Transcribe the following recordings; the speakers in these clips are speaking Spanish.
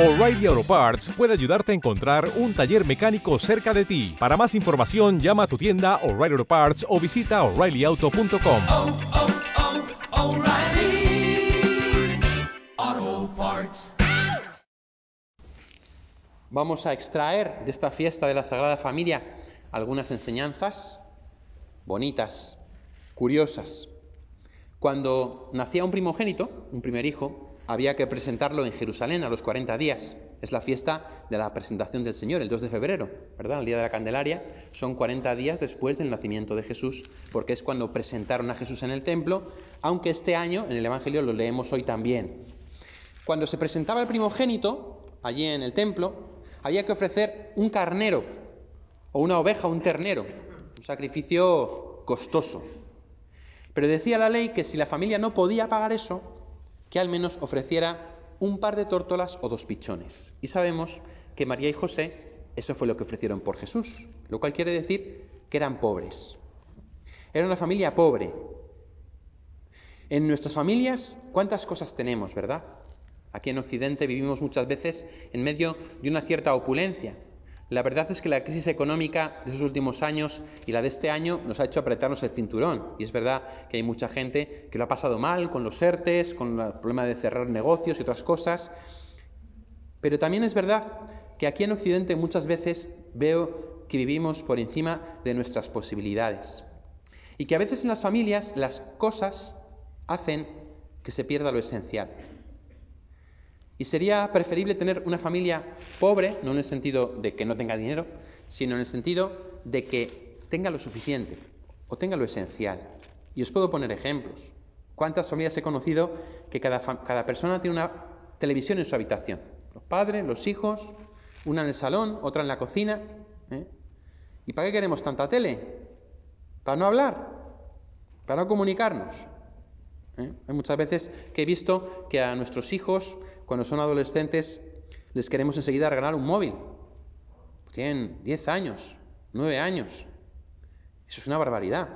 O'Reilly Auto Parts puede ayudarte a encontrar un taller mecánico cerca de ti. Para más información, llama a tu tienda O'Reilly Auto Parts o visita oreillyauto.com. oh, oh, Parts. Vamos a extraer de esta fiesta de la Sagrada Familia algunas enseñanzas bonitas, curiosas. Cuando nacía un primogénito, un primer hijo, había que presentarlo en Jerusalén a los 40 días. Es la fiesta de la presentación del Señor, el 2 de febrero, ¿verdad? El día de la Candelaria. Son 40 días después del nacimiento de Jesús, porque es cuando presentaron a Jesús en el templo, aunque este año en el Evangelio lo leemos hoy también. Cuando se presentaba el primogénito, allí en el templo, había que ofrecer un carnero, o una oveja, un ternero, un sacrificio costoso. Pero decía la ley que si la familia no podía pagar eso, que al menos ofreciera un par de tórtolas o dos pichones. Y sabemos que María y José, eso fue lo que ofrecieron por Jesús, lo cual quiere decir que eran pobres. Era una familia pobre. En nuestras familias, ¿cuántas cosas tenemos, verdad? Aquí en Occidente vivimos muchas veces en medio de una cierta opulencia. La verdad es que la crisis económica de esos últimos años y la de este año nos ha hecho apretarnos el cinturón. Y es verdad que hay mucha gente que lo ha pasado mal con los ERTES, con el problema de cerrar negocios y otras cosas. Pero también es verdad que aquí en Occidente muchas veces veo que vivimos por encima de nuestras posibilidades. Y que a veces en las familias las cosas hacen que se pierda lo esencial. Y sería preferible tener una familia pobre, no en el sentido de que no tenga dinero, sino en el sentido de que tenga lo suficiente o tenga lo esencial. Y os puedo poner ejemplos. ¿Cuántas familias he conocido que cada, cada persona tiene una televisión en su habitación? Los padres, los hijos, una en el salón, otra en la cocina. ¿eh? ¿Y para qué queremos tanta tele? ¿Para no hablar? ¿Para no comunicarnos? ¿Eh? Hay muchas veces que he visto que a nuestros hijos cuando son adolescentes, les queremos enseguida regalar un móvil. Tienen 10 años, 9 años. Eso es una barbaridad,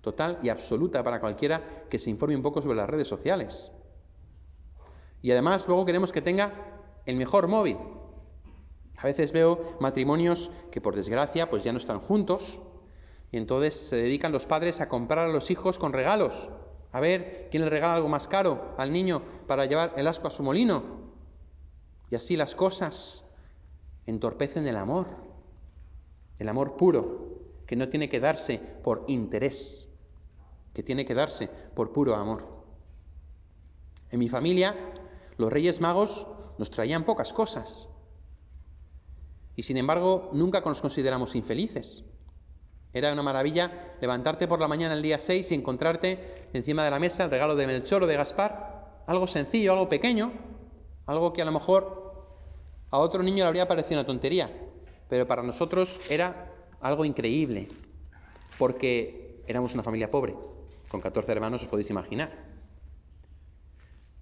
total y absoluta para cualquiera que se informe un poco sobre las redes sociales. Y además luego queremos que tenga el mejor móvil. A veces veo matrimonios que por desgracia pues ya no están juntos y entonces se dedican los padres a comprar a los hijos con regalos a ver quién le regala algo más caro al niño para llevar el asco a su molino. Y así las cosas entorpecen el amor, el amor puro, que no tiene que darse por interés, que tiene que darse por puro amor. En mi familia, los Reyes Magos nos traían pocas cosas. Y sin embargo, nunca nos consideramos infelices. Era una maravilla levantarte por la mañana el día 6 y encontrarte encima de la mesa el regalo de Melchor o de Gaspar, algo sencillo, algo pequeño, algo que a lo mejor a otro niño le habría parecido una tontería, pero para nosotros era algo increíble, porque éramos una familia pobre, con 14 hermanos os podéis imaginar.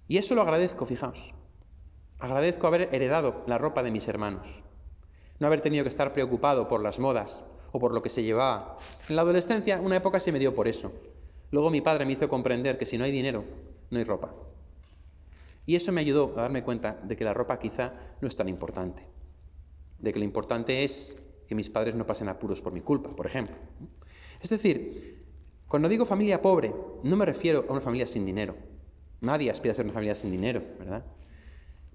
Y eso lo agradezco, fijaos. Agradezco haber heredado la ropa de mis hermanos, no haber tenido que estar preocupado por las modas, o por lo que se llevaba. En la adolescencia, una época se me dio por eso. Luego mi padre me hizo comprender que si no hay dinero, no hay ropa. Y eso me ayudó a darme cuenta de que la ropa quizá no es tan importante. De que lo importante es que mis padres no pasen apuros por mi culpa, por ejemplo. Es decir, cuando digo familia pobre, no me refiero a una familia sin dinero. Nadie aspira a ser una familia sin dinero, ¿verdad?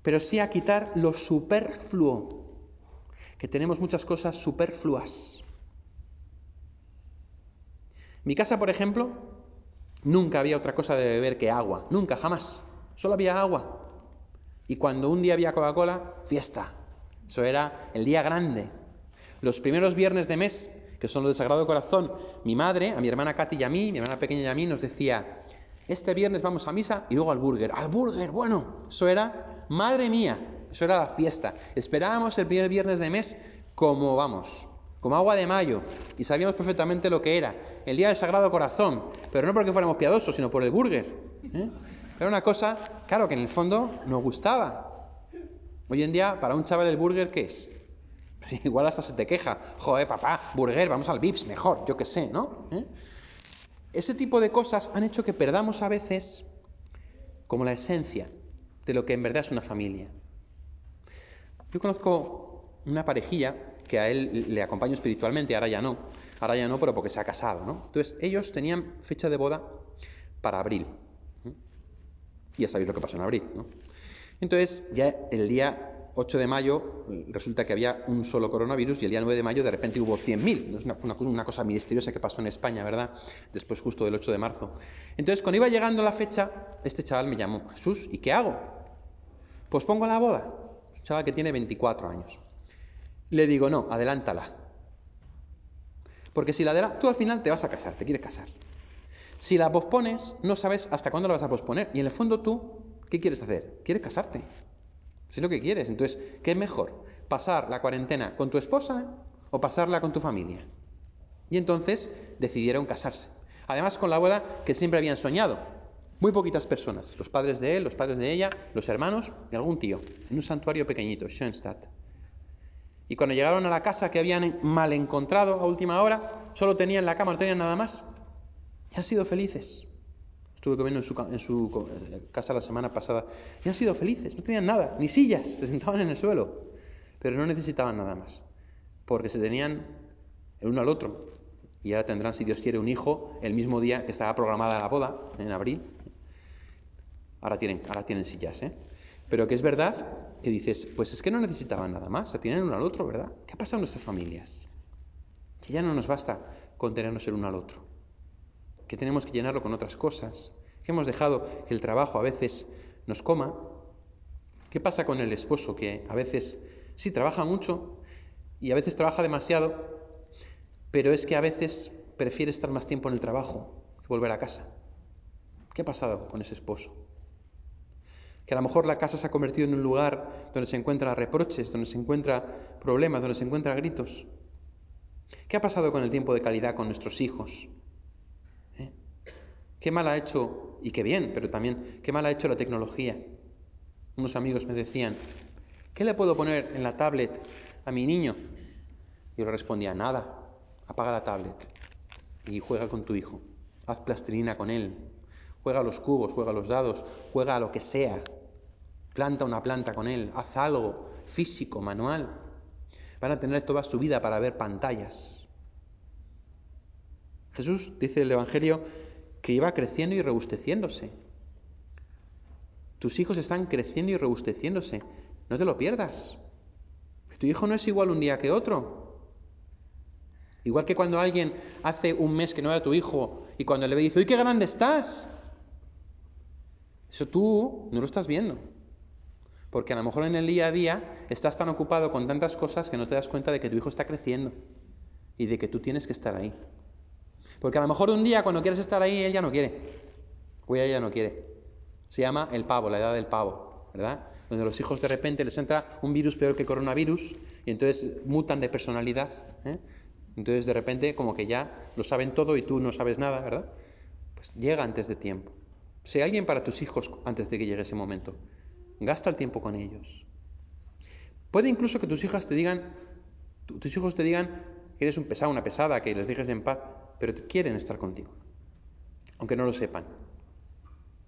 Pero sí a quitar lo superfluo, que tenemos muchas cosas superfluas. Mi casa, por ejemplo, nunca había otra cosa de beber que agua, nunca, jamás. Solo había agua. Y cuando un día había Coca-Cola, fiesta. Eso era el día grande. Los primeros viernes de mes, que son los de Sagrado Corazón, mi madre, a mi hermana Katy y a mí, mi hermana pequeña y a mí, nos decía, este viernes vamos a misa y luego al burger. Al burger, bueno, eso era, madre mía, eso era la fiesta. Esperábamos el primer viernes de mes como, vamos, como agua de mayo, y sabíamos perfectamente lo que era, el día del Sagrado Corazón, pero no porque fuéramos piadosos, sino por el burger. ¿eh? Era una cosa, claro, que en el fondo nos gustaba. Hoy en día, para un chaval el burger, ¿qué es? Igual hasta se te queja, joder, papá, burger, vamos al Vips, mejor, yo qué sé, ¿no? ¿Eh? Ese tipo de cosas han hecho que perdamos a veces como la esencia de lo que en verdad es una familia. Yo conozco una parejilla que a él le acompaño espiritualmente, ahora ya no, ahora ya no, pero porque se ha casado, ¿no? Entonces, ellos tenían fecha de boda para abril. Y ya sabéis lo que pasó en abril, ¿no? Entonces, ya el día 8 de mayo resulta que había un solo coronavirus y el día 9 de mayo de repente hubo 100.000. Es una, una, cosa misteriosa que pasó en España, ¿verdad? Después justo del 8 de marzo. Entonces, cuando iba llegando la fecha, este chaval me llamó, Jesús, ¿y qué hago? Pues pongo la boda. Un chaval que tiene 24 años. Le digo, no, adelántala. Porque si la adelantas, tú al final te vas a casar, te quieres casar. Si la pospones, no sabes hasta cuándo la vas a posponer. Y en el fondo tú, ¿qué quieres hacer? ¿Quieres casarte? Si es lo que quieres. Entonces, ¿qué es mejor? ¿Pasar la cuarentena con tu esposa o pasarla con tu familia? Y entonces decidieron casarse. Además, con la boda que siempre habían soñado. Muy poquitas personas. Los padres de él, los padres de ella, los hermanos y algún tío. En un santuario pequeñito, Schoenstatt. Y cuando llegaron a la casa que habían mal encontrado a última hora, solo tenían la cama, no tenían nada más. Y han sido felices. Estuve comiendo en su, en su, casa la semana pasada. Y han sido felices. No tenían nada, ni sillas. Se sentaban en el suelo. Pero no necesitaban nada más. Porque se tenían el uno al otro. Y ahora tendrán, si Dios quiere, un hijo el mismo día que estaba programada la boda, en abril. Ahora tienen, ahora tienen sillas, ¿eh? Pero que es verdad que dices, pues es que no necesitaban nada más, se tienen uno al otro, ¿verdad? ¿Qué ha pasado en nuestras familias? Que ya no nos basta con tenernos el uno al otro, que tenemos que llenarlo con otras cosas, que hemos dejado que el trabajo a veces nos coma. ¿Qué pasa con el esposo que a veces sí trabaja mucho y a veces trabaja demasiado, pero es que a veces prefiere estar más tiempo en el trabajo que volver a casa? ¿Qué ha pasado con ese esposo? Que a lo mejor la casa se ha convertido en un lugar donde se encuentra reproches, donde se encuentra problemas, donde se encuentra gritos. ¿Qué ha pasado con el tiempo de calidad con nuestros hijos? ¿Eh? ¿Qué mal ha hecho, y qué bien, pero también, qué mal ha hecho la tecnología? Unos amigos me decían, ¿qué le puedo poner en la tablet a mi niño? Y yo le respondía, nada, apaga la tablet y juega con tu hijo, haz plastilina con él, Juega a los cubos, juega a los dados, juega a lo que sea. Planta una planta con él, haz algo físico, manual. Van a tener toda su vida para ver pantallas. Jesús dice el Evangelio que iba creciendo y rebusteciéndose. Tus hijos están creciendo y rebusteciéndose. No te lo pierdas. Tu hijo no es igual un día que otro. Igual que cuando alguien hace un mes que no era tu hijo y cuando le ve dice, ¡uy, qué grande estás! Eso tú no lo estás viendo. Porque a lo mejor en el día a día estás tan ocupado con tantas cosas que no te das cuenta de que tu hijo está creciendo y de que tú tienes que estar ahí. Porque a lo mejor un día cuando quieres estar ahí, él ya no quiere. O ella ya no quiere. Se llama el pavo, la edad del pavo, ¿verdad? Donde los hijos de repente les entra un virus peor que coronavirus y entonces mutan de personalidad. ¿eh? Entonces de repente como que ya lo saben todo y tú no sabes nada, ¿verdad? Pues llega antes de tiempo. Sea alguien para tus hijos antes de que llegue ese momento. Gasta el tiempo con ellos. Puede incluso que tus hijas te digan, tus hijos te digan que eres un pesado, una pesada, que les dejes en paz, pero quieren estar contigo, aunque no lo sepan.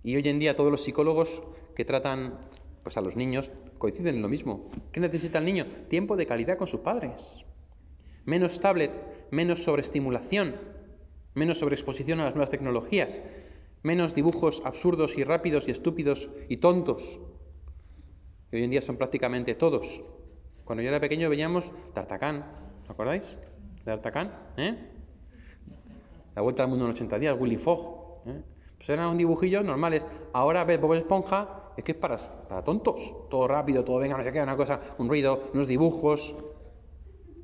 Y hoy en día todos los psicólogos que tratan pues a los niños coinciden en lo mismo. ¿Qué necesita el niño? Tiempo de calidad con sus padres. Menos tablet, menos sobreestimulación, menos sobreexposición a las nuevas tecnologías, menos dibujos absurdos y rápidos y estúpidos y tontos, hoy en día son prácticamente todos. Cuando yo era pequeño veíamos Tartacán, ¿os acordáis? De Tartacán, ¿eh? La vuelta al mundo en 80 días, Willy Fogg. ¿eh? Pues eran un dibujillos normales. Ahora ves Bob Esponja, es que es para, para tontos. Todo rápido, todo venga, no sé qué, una cosa, un ruido, unos dibujos.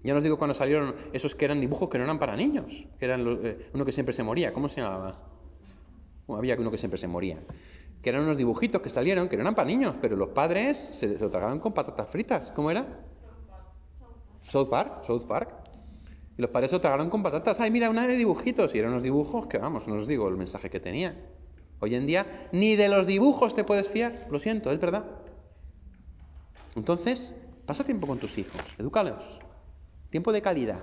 Ya no os digo cuando salieron esos que eran dibujos que no eran para niños, que eran eh, uno que siempre se moría. ¿Cómo se llamaba? había uno que siempre se moría. Que eran unos dibujitos que salieron, que no eran para niños, pero los padres se, lo tragaban con patatas fritas. ¿Cómo era? South Park. South Park. Y los padres se lo tragaron con patatas. Ay, mira, una de dibujitos. Y eran unos dibujos que, vamos, no os digo el mensaje que tenía. Hoy en día, ni de los dibujos te puedes fiar. Lo siento, es verdad. Entonces, pasa tiempo con tus hijos. Edúcalos. Tiempo de calidad.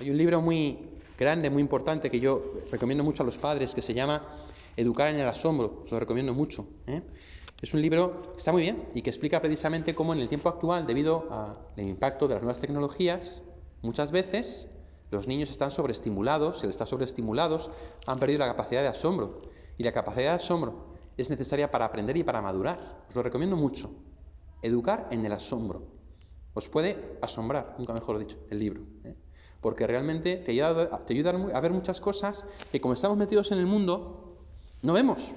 Hay un libro muy grande, muy importante, que yo recomiendo mucho a los padres, que se llama Educar en el asombro, os lo recomiendo mucho. ¿eh? Es un libro que está muy bien y que explica precisamente cómo en el tiempo actual, debido al impacto de las nuevas tecnologías, muchas veces los niños están sobreestimulados, si están sobreestimulados, han perdido la capacidad de asombro. Y la capacidad de asombro es necesaria para aprender y para madurar. Os lo recomiendo mucho. Educar en el asombro. Os puede asombrar, nunca mejor dicho, el libro. ¿eh? Porque realmente te ayuda, te ayuda a ver muchas cosas que como estamos metidos en el mundo, no vemos.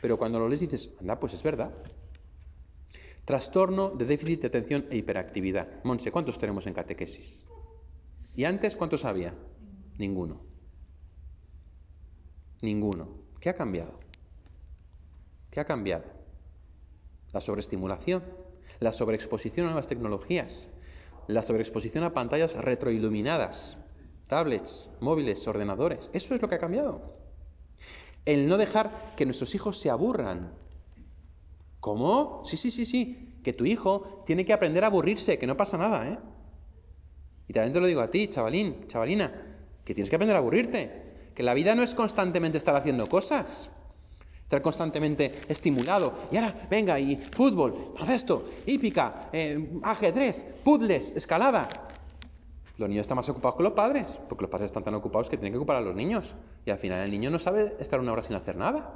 Pero cuando lo lees dices, anda, pues es verdad. Trastorno de déficit de atención e hiperactividad. Monse, ¿cuántos tenemos en catequesis? ¿Y antes cuántos había? Ninguno. Ninguno. ¿Qué ha cambiado? ¿Qué ha cambiado? La sobreestimulación, la sobreexposición a nuevas tecnologías, la sobreexposición a pantallas retroiluminadas, tablets, móviles, ordenadores. Eso es lo que ha cambiado. El no dejar que nuestros hijos se aburran. ¿Cómo? Sí, sí, sí, sí. Que tu hijo tiene que aprender a aburrirse, que no pasa nada, ¿eh? Y también te lo digo a ti, chavalín, chavalina, que tienes que aprender a aburrirte. Que la vida no es constantemente estar haciendo cosas. Estar constantemente estimulado. Y ahora, venga, y fútbol, esto, hípica, eh, ajedrez, puzzles, escalada. Los niños están más ocupados que los padres, porque los padres están tan ocupados que tienen que ocupar a los niños. Y al final el niño no sabe estar una hora sin hacer nada.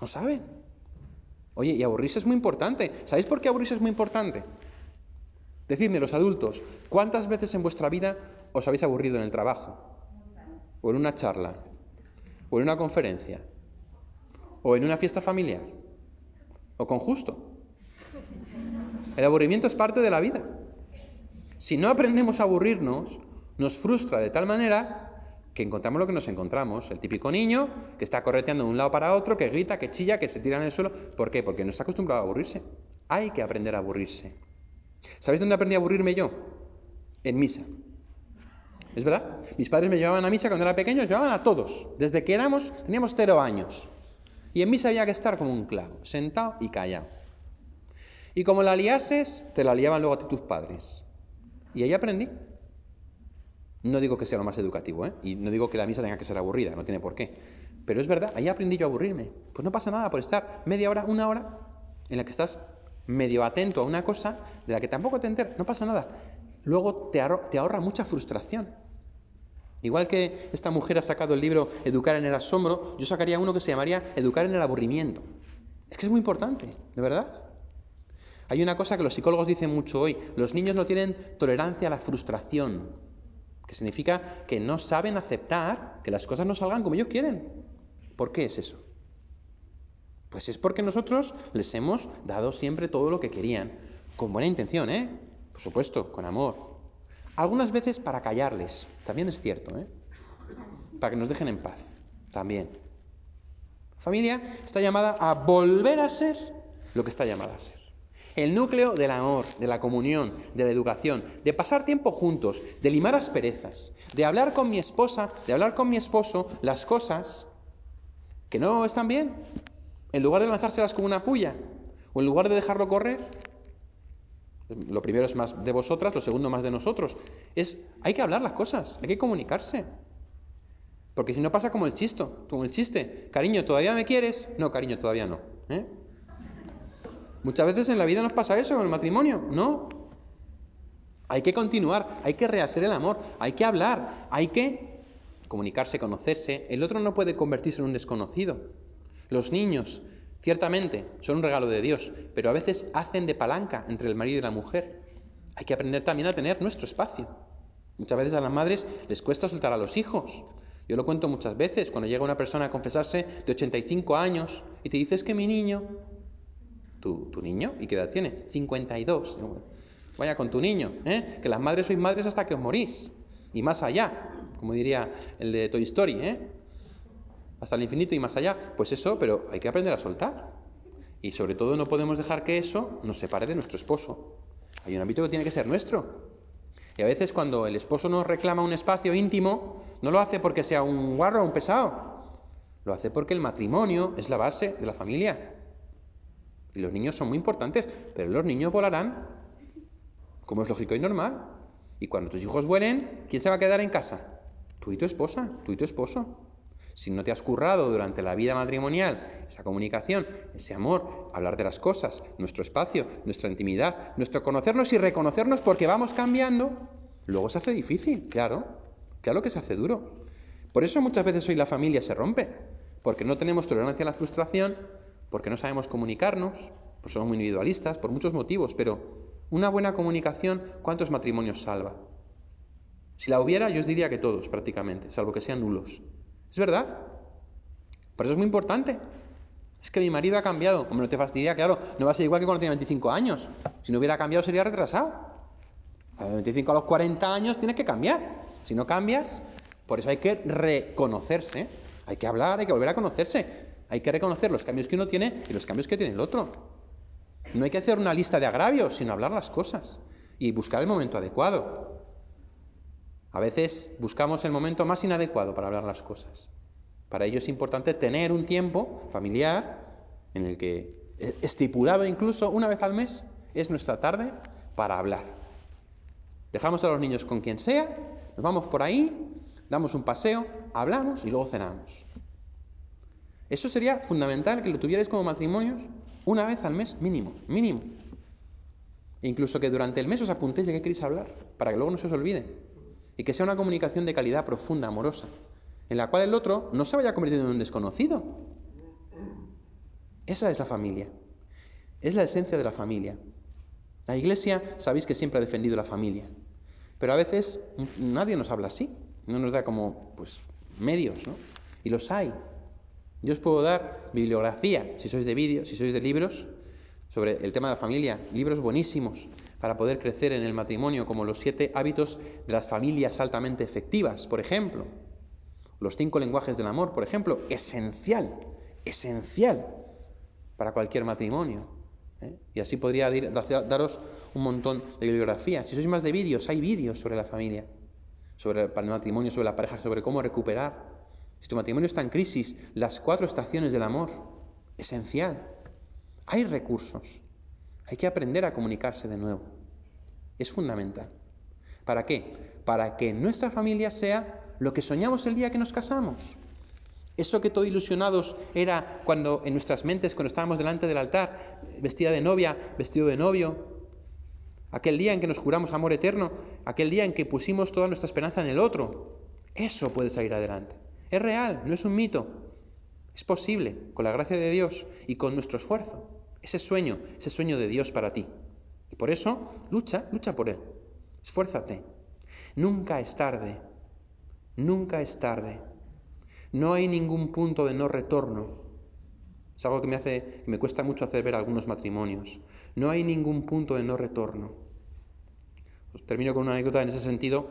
No sabe. Oye, y aburrirse es muy importante. ¿Sabéis por qué aburrirse es muy importante? Decidme, los adultos, ¿cuántas veces en vuestra vida os habéis aburrido en el trabajo? ¿O en una charla? ¿O en una conferencia? ¿O en una fiesta familiar? ¿O con justo? El aburrimiento es parte de la vida. Si no aprendemos a aburrirnos, nos frustra de tal manera que encontramos lo que nos encontramos. El típico niño que está correteando de un lado para otro, que grita, que chilla, que se tira en el suelo. ¿Por qué? Porque no está acostumbrado a aburrirse. Hay que aprender a aburrirse. ¿Sabéis dónde aprendí a aburrirme yo? En misa. ¿Es verdad? Mis padres me llevaban a misa cuando era pequeño, llevaban a todos. Desde que éramos, teníamos cero años. Y en misa había que estar como un clavo, sentado y callado. Y como la liases, te la liaban luego a ti tus padres. Y ahí aprendí. No digo que sea lo más educativo, ¿eh? Y no digo que la misa tenga que ser aburrida, no tiene por qué. Pero es verdad, ahí aprendí yo a aburrirme. Pues no pasa nada por estar media hora, una hora, en la que estás medio atento a una cosa de la que tampoco te enteras, no pasa nada. Luego te, ahorra mucha frustración. Igual que esta mujer ha sacado el libro Educar en el asombro, yo sacaría uno que se llamaría Educar en el aburrimiento. Es que es muy importante, de verdad. Hay una cosa que los psicólogos dicen mucho hoy, los niños no tienen tolerancia a la frustración, que significa que no saben aceptar que las cosas no salgan como ellos quieren. ¿Por qué es eso? Pues es porque nosotros les hemos dado siempre todo lo que querían, con buena intención, ¿eh? Por supuesto, con amor. Algunas veces para callarles, también es cierto, ¿eh? Para que nos dejen en paz, también. Familia está llamada a volver a ser lo que está llamada a ser. El núcleo del amor, de la comunión, de la educación, de pasar tiempo juntos, de limar asperezas, de hablar con mi esposa, de hablar con mi esposo las cosas que no están bien, en lugar de lanzárselas como una puya, o en lugar de dejarlo correr, lo primero es más de vosotras, lo segundo más de nosotros. Es, hay que hablar las cosas, hay que comunicarse. Porque si no pasa como el chisto, como el chiste. Cariño, ¿todavía me quieres? No, cariño, todavía no. ¿eh? Muchas veces en la vida nos pasa eso con el matrimonio, ¿no? Hay que continuar, hay que rehacer el amor, hay que hablar, hay que comunicarse, conocerse. El otro no puede convertirse en un desconocido. Los niños, ciertamente, son un regalo de Dios, pero a veces hacen de palanca entre el marido y la mujer. Hay que aprender también a tener nuestro espacio. Muchas veces a las madres les cuesta soltar a los hijos. Yo lo cuento muchas veces, cuando llega una persona a confesarse de 85 años y te dices que mi niño, ¿tu, tu niño? ¿Y qué edad tiene? 52. Vaya con tu niño, ¿eh? que las madres sois madres hasta que os morís. Y más allá, como diría el de Toy Story, ¿eh? hasta el infinito y más allá. Pues eso, pero hay que aprender a soltar. Y sobre todo no podemos dejar que eso nos separe de nuestro esposo. Hay un ámbito que tiene que ser nuestro. Y a veces cuando el esposo nos reclama un espacio íntimo, no lo hace porque sea un guarro o un pesado. Lo hace porque el matrimonio es la base de la familia. Y los niños son muy importantes, pero los niños volarán, como es lógico y normal. Y cuando tus hijos vuelen, ¿quién se va a quedar en casa? Tú y tu esposa, tú y tu esposo. Si no te has currado durante la vida matrimonial esa comunicación, ese amor, hablar de las cosas, nuestro espacio, nuestra intimidad, nuestro conocernos y reconocernos porque vamos cambiando, luego se hace difícil, claro, claro que se hace duro. Por eso muchas veces hoy la familia se rompe, porque no tenemos tolerancia a la frustración, porque no sabemos comunicarnos, pues somos muy individualistas, por muchos motivos, pero una buena comunicación, ¿cuántos matrimonios salva? Si la hubiera, yo os diría que todos, prácticamente, salvo que sean nulos. ¿Es verdad? Por eso es muy importante. Es que mi marido ha cambiado. Hombre, no te fastidia, claro, no va a ser igual que cuando tenía 25 años. Si no hubiera cambiado, sería retrasado. A los 25 a los 40 años tienes que cambiar. Si no cambias, por eso hay que reconocerse. Hay que hablar, hay que volver a conocerse. Hay que reconocer los cambios que uno tiene y los cambios que tiene el otro. No hay que hacer una lista de agravios, sino hablar las cosas y buscar el momento adecuado. A veces buscamos el momento más inadecuado para hablar las cosas. Para ello es importante tener un tiempo familiar en el que, eh, estipulado incluso una vez al mes, es nuestra tarde para hablar. Dejamos a los niños con quien sea, nos vamos por ahí, damos un paseo, hablamos y luego cenamos. Eso sería fundamental que lo tuvierais como matrimonios una vez al mes mínimo, mínimo. E incluso que durante el mes os apuntéis de qué queréis hablar, para que luego no se os olvide y que sea una comunicación de calidad profunda, amorosa, en la cual el otro no se vaya convirtiendo en un desconocido. Esa es la familia. Es la esencia de la familia. La Iglesia, sabéis que siempre ha defendido la familia, pero a veces nadie nos habla así, no nos da como pues medios, ¿no? Y los hay. Yo os puedo dar bibliografía, si sois de vídeos, si sois de libros, sobre el tema de la familia, libros buenísimos para poder crecer en el matrimonio, como los siete hábitos de las familias altamente efectivas, por ejemplo. Los cinco lenguajes del amor, por ejemplo, esencial, esencial para cualquier matrimonio. ¿eh? Y así podría daros un montón de bibliografía. Si sois más de vídeos, hay vídeos sobre la familia, sobre el matrimonio, sobre la pareja, sobre cómo recuperar. Si tu matrimonio está en crisis, las cuatro estaciones del amor, esencial. Hay recursos. Hay que aprender a comunicarse de nuevo. Es fundamental. ¿Para qué? Para que nuestra familia sea lo que soñamos el día que nos casamos. Eso que todo ilusionados era cuando en nuestras mentes, cuando estábamos delante del altar, vestida de novia, vestido de novio, aquel día en que nos juramos amor eterno, aquel día en que pusimos toda nuestra esperanza en el otro, eso puede salir adelante. Es real, no es un mito. Es posible, con la gracia de Dios y con nuestro esfuerzo. Ese sueño, ese sueño de Dios para ti. Y por eso, lucha, lucha por él. Esfuérzate. Nunca es tarde. Nunca es tarde. No hay ningún punto de no retorno. Es algo que me hace, que me cuesta mucho hacer ver algunos matrimonios. No hay ningún punto de no retorno. Os termino con una anécdota en ese sentido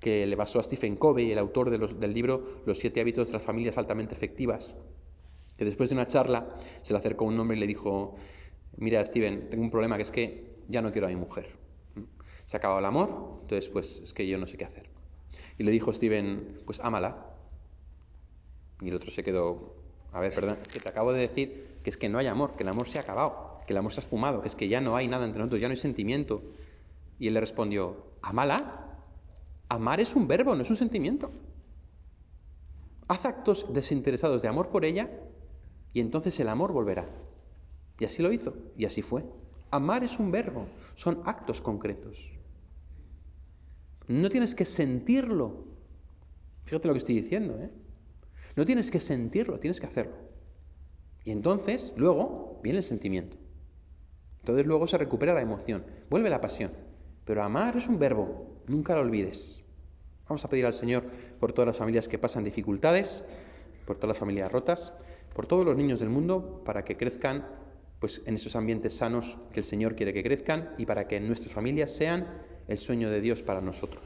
que le pasó a Stephen Covey, el autor del libro Los siete hábitos de las familias altamente efectivas que después de una charla se le acercó un hombre y le dijo, mira Steven, tengo un problema que es que ya no quiero a mi mujer. Se ha acabado el amor, entonces pues es que yo no sé qué hacer. Y le dijo Steven, pues ámala. Y el otro se quedó, a ver, perdón, que te acabo de decir que es que no hay amor, que el amor se ha acabado, que el amor se ha esfumado, que es que ya no hay nada entre nosotros, ya no hay sentimiento. Y él le respondió, ámala. Amar es un verbo, no es un sentimiento. Haz actos desinteresados de amor por ella y entonces el amor volverá. Y así lo hizo, y así fue. Amar es un verbo, son actos concretos. No tienes que sentirlo. Fíjate lo que estoy diciendo, ¿eh? No tienes que sentirlo, tienes que hacerlo. Y entonces, luego, viene el sentimiento. Entonces luego se recupera la emoción, vuelve la pasión. Pero amar es un verbo, nunca lo olvides. Vamos a pedir al Señor por todas las familias que pasan dificultades, por todas las familias rotas por todos los niños del mundo para que crezcan pues en esos ambientes sanos que el Señor quiere que crezcan y para que nuestras familias sean el sueño de Dios para nosotros.